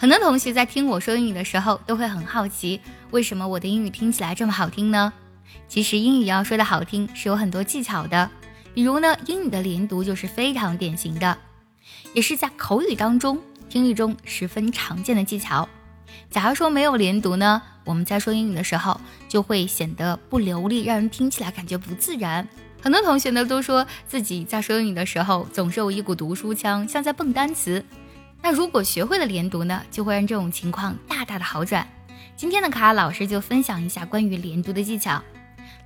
很多同学在听我说英语的时候，都会很好奇，为什么我的英语听起来这么好听呢？其实英语要说的好听，是有很多技巧的。比如呢，英语的连读就是非常典型的，也是在口语当中、听力中十分常见的技巧。假如说没有连读呢，我们在说英语的时候就会显得不流利，让人听起来感觉不自然。很多同学呢都说自己在说英语的时候总是有一股读书腔，像在蹦单词。那如果学会了连读呢，就会让这种情况大大的好转。今天的卡卡老师就分享一下关于连读的技巧。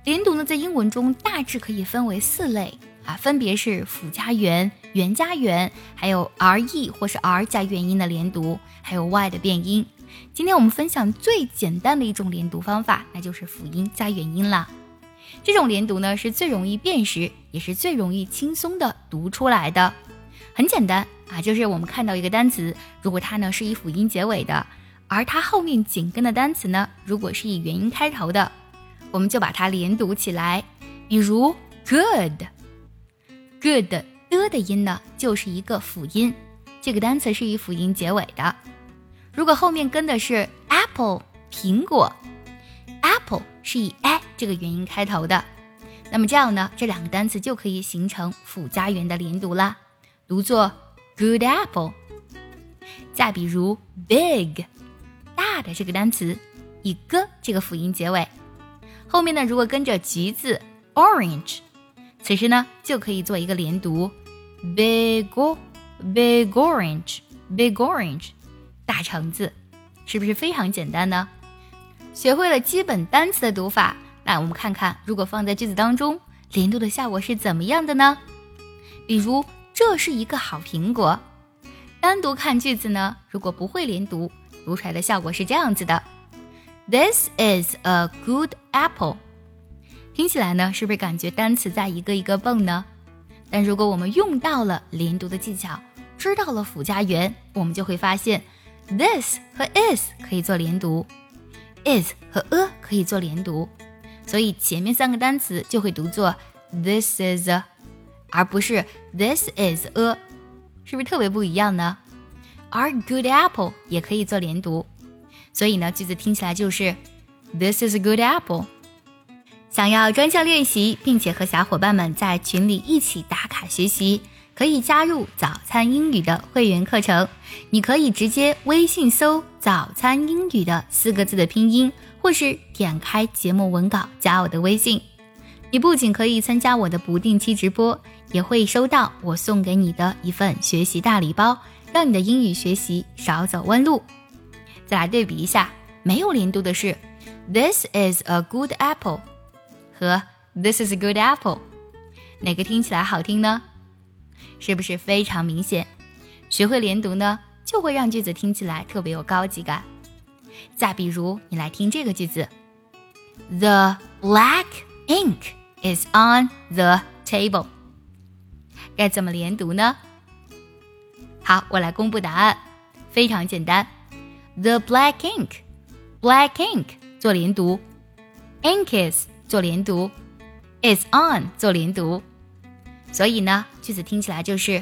连读呢，在英文中大致可以分为四类啊，分别是辅加元、元加元，还有 r e 或是 r 加元音的连读，还有 y 的变音。今天我们分享最简单的一种连读方法，那就是辅音加元音了。这种连读呢，是最容易辨识，也是最容易轻松的读出来的。很简单啊，就是我们看到一个单词，如果它呢是以辅音结尾的，而它后面紧跟的单词呢，如果是以元音开头的，我们就把它连读起来。比如 good，good 的的音呢就是一个辅音，这个单词是以辅音结尾的。如果后面跟的是 apple 苹果，apple 是以 a 这个元音开头的，那么这样呢，这两个单词就可以形成辅加元的连读啦。读作 good apple。再比如 big，大的这个单词以个这个辅音结尾，后面呢如果跟着橘子 orange，此时呢就可以做一个连读 big big orange big orange，大橙子，是不是非常简单呢？学会了基本单词的读法，那我们看看如果放在句子当中，连读的效果是怎么样的呢？比如。这是一个好苹果。单独看句子呢，如果不会连读，读出来的效果是这样子的：This is a good apple。听起来呢，是不是感觉单词在一个一个蹦呢？但如果我们用到了连读的技巧，知道了辅加元，我们就会发现，this 和 is 可以做连读，is 和 a 可以做连读，所以前面三个单词就会读作 this is a。而不是 This is a，是不是特别不一样呢？Our good apple 也可以做连读，所以呢，句子听起来就是 This is a good apple。想要专项练习，并且和小伙伴们在群里一起打卡学习，可以加入早餐英语的会员课程。你可以直接微信搜“早餐英语”的四个字的拼音，或是点开节目文稿加我的微信。你不仅可以参加我的不定期直播。也会收到我送给你的一份学习大礼包，让你的英语学习少走弯路。再来对比一下，没有连读的是 "This is a good apple" 和 "This is a good apple"，哪个听起来好听呢？是不是非常明显？学会连读呢，就会让句子听起来特别有高级感。再比如，你来听这个句子：The black ink is on the table。该怎么连读呢？好，我来公布答案，非常简单。The black ink，black ink 做连读，ink is 做连读，is on 做连读，所以呢，句子听起来就是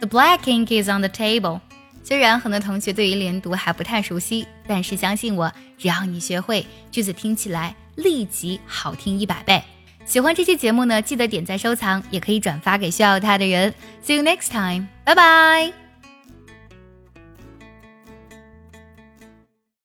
The black ink is on the table。虽然很多同学对于连读还不太熟悉，但是相信我，只要你学会，句子听起来立即好听一百倍。喜欢这期节目呢，记得点赞收藏，也可以转发给需要它的人。See you next time，拜拜。